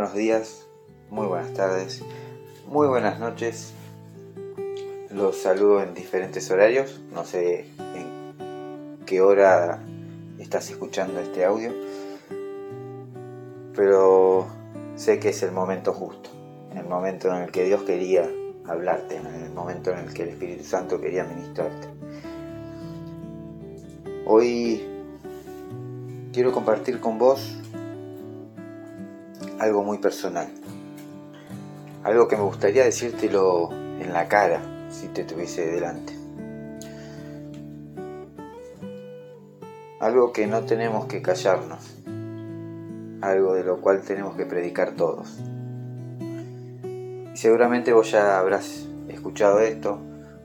buenos días, muy buenas tardes, muy buenas noches. Los saludo en diferentes horarios, no sé en qué hora estás escuchando este audio, pero sé que es el momento justo, el momento en el que Dios quería hablarte, en el momento en el que el Espíritu Santo quería ministrarte. Hoy quiero compartir con vos algo muy personal. Algo que me gustaría decírtelo en la cara si te tuviese delante. Algo que no tenemos que callarnos. Algo de lo cual tenemos que predicar todos. seguramente vos ya habrás escuchado esto,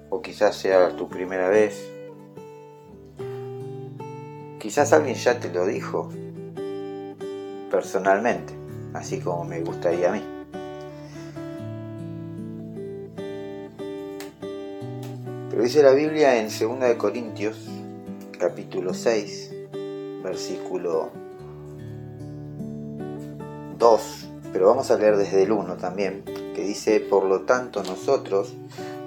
o quizás sea tu primera vez. Quizás alguien ya te lo dijo personalmente así como me gustaría a mí. Pero dice la Biblia en 2 Corintios, capítulo 6, versículo 2, pero vamos a leer desde el 1 también, que dice, por lo tanto nosotros,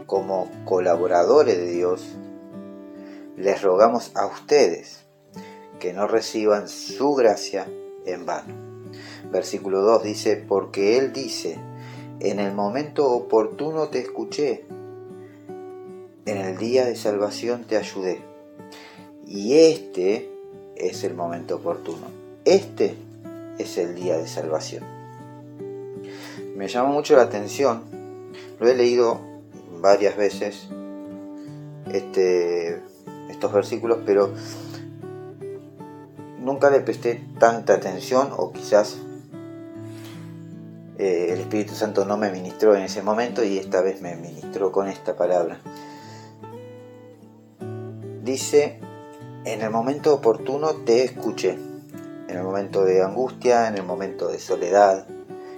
como colaboradores de Dios, les rogamos a ustedes que no reciban su gracia en vano versículo 2 dice, porque Él dice, en el momento oportuno te escuché, en el día de salvación te ayudé. Y este es el momento oportuno. Este es el día de salvación. Me llama mucho la atención, lo he leído varias veces, este, estos versículos, pero nunca le presté tanta atención o quizás eh, el Espíritu Santo no me ministró en ese momento y esta vez me ministró con esta palabra. Dice, en el momento oportuno te escuché, en el momento de angustia, en el momento de soledad,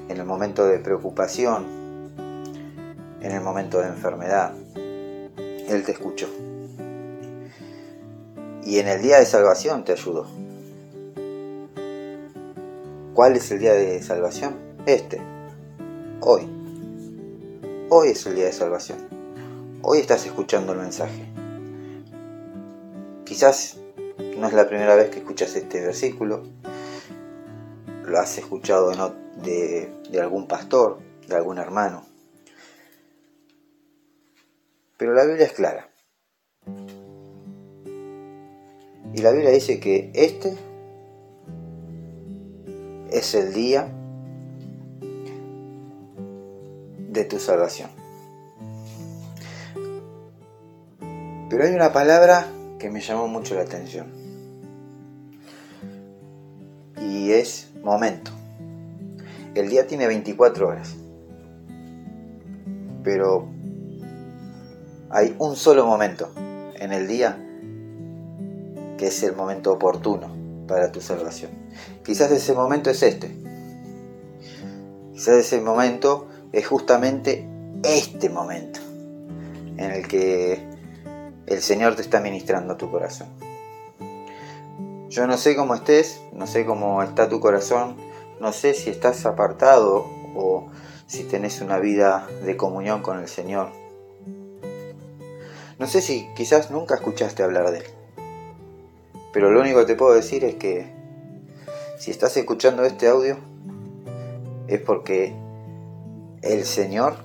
en el momento de preocupación, en el momento de enfermedad. Él te escuchó. Y en el día de salvación te ayudó. ¿Cuál es el día de salvación? Este, hoy. Hoy es el día de salvación. Hoy estás escuchando el mensaje. Quizás no es la primera vez que escuchas este versículo. Lo has escuchado de, algún pastor, de algún hermano. Pero la Biblia es clara. Y la Biblia dice que este es el día de tu salvación. Pero hay una palabra que me llamó mucho la atención. Y es momento. El día tiene 24 horas. Pero hay un solo momento en el día que es el momento oportuno para tu salvación. Quizás ese momento es este. Quizás ese momento es justamente este momento en el que el Señor te está ministrando tu corazón. Yo no sé cómo estés, no sé cómo está tu corazón, no sé si estás apartado o si tenés una vida de comunión con el Señor. No sé si quizás nunca escuchaste hablar de Él. Pero lo único que te puedo decir es que si estás escuchando este audio es porque el Señor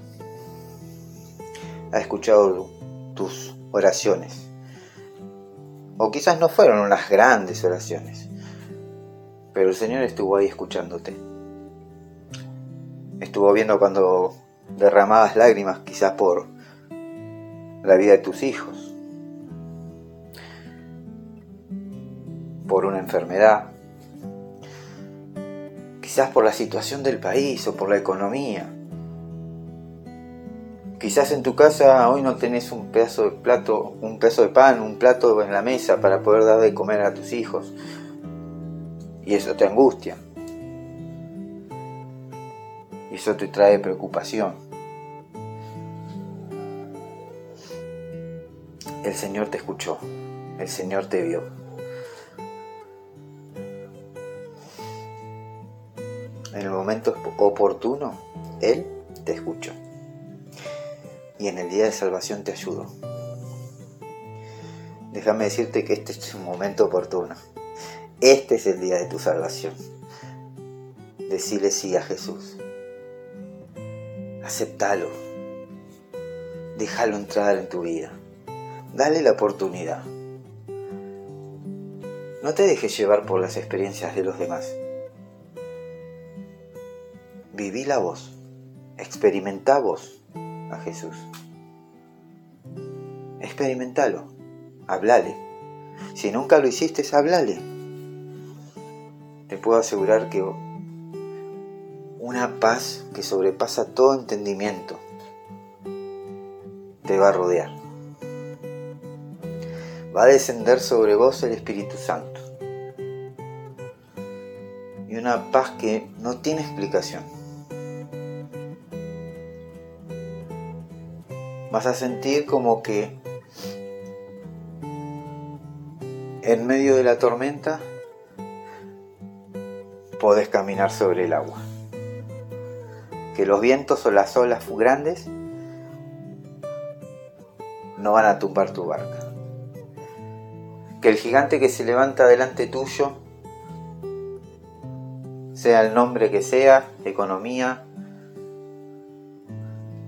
ha escuchado tus oraciones. O quizás no fueron unas grandes oraciones, pero el Señor estuvo ahí escuchándote. Estuvo viendo cuando derramabas lágrimas quizás por la vida de tus hijos, por una enfermedad, quizás por la situación del país o por la economía. Quizás en tu casa hoy no tenés un pedazo de plato, un pedazo de pan, un plato en la mesa para poder dar de comer a tus hijos. Y eso te angustia. Y eso te trae preocupación. El Señor te escuchó. El Señor te vio. en el momento oportuno, Él te escuchó. Y en el día de salvación te ayudó. Déjame decirte que este es un momento oportuno. Este es el día de tu salvación. Decile sí a Jesús. Aceptalo. Déjalo entrar en tu vida. Dale la oportunidad. No te dejes llevar por las experiencias de los demás. Viví la voz. Experimenta vos a Jesús. Experimentalo. Hablale. Si nunca lo hiciste, hablale. Te puedo asegurar que una paz que sobrepasa todo entendimiento te va a rodear. Va a descender sobre vos el Espíritu Santo. Y una paz que no tiene explicación. Vas a sentir como que en medio de la tormenta podés caminar sobre el agua. Que los vientos o las olas grandes no van a tumbar tu barca. Que el gigante que se levanta delante tuyo, sea el nombre que sea, economía,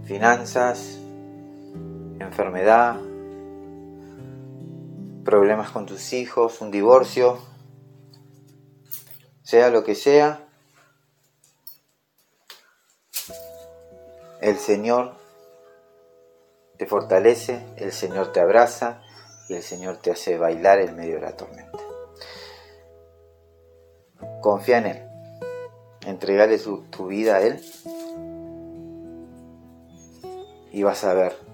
finanzas, enfermedad, problemas con tus hijos, un divorcio, sea lo que sea, el Señor te fortalece, el Señor te abraza y el Señor te hace bailar en medio de la tormenta. Confía en Él, entregale tu, tu vida a Él y vas a ver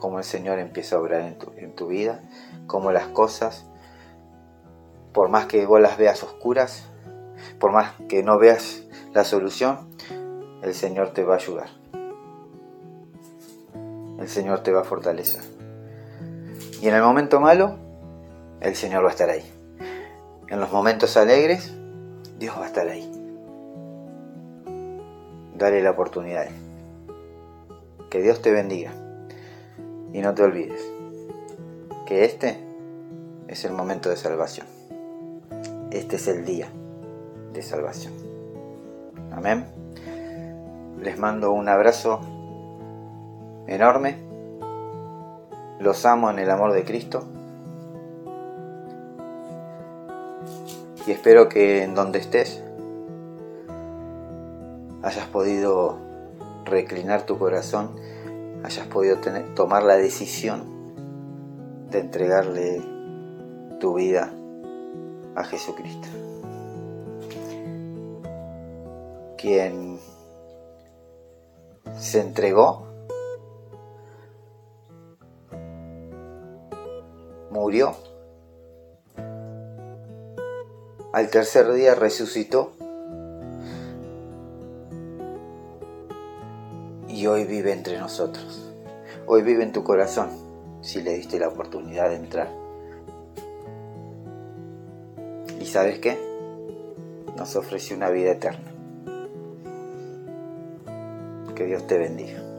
cómo el Señor empieza a obrar en tu, vida como las cosas, por más que vos las veas oscuras, por más que no veas la solución, el Señor te va a ayudar. El Señor te va a fortalecer. Y en el momento malo, el Señor va a estar ahí. En los momentos alegres, Dios va a estar ahí. Dale la oportunidad. Que Dios te bendiga. Y no te olvides que este es el momento de salvación. Este es el día de salvación. Amén. Les mando un abrazo enorme. Los amo en el amor de Cristo. Y espero que en donde estés hayas podido reclinar tu corazón, hayas podido tomar la decisión de entregarle tu vida a Jesucristo. Quien se entregó, murió, al tercer día resucitó y hoy vive entre nosotros. Hoy vive en tu corazón si le diste la oportunidad de entrar. ¿Y sabes qué? Nos ofrece una vida eterna. Que Dios te bendiga.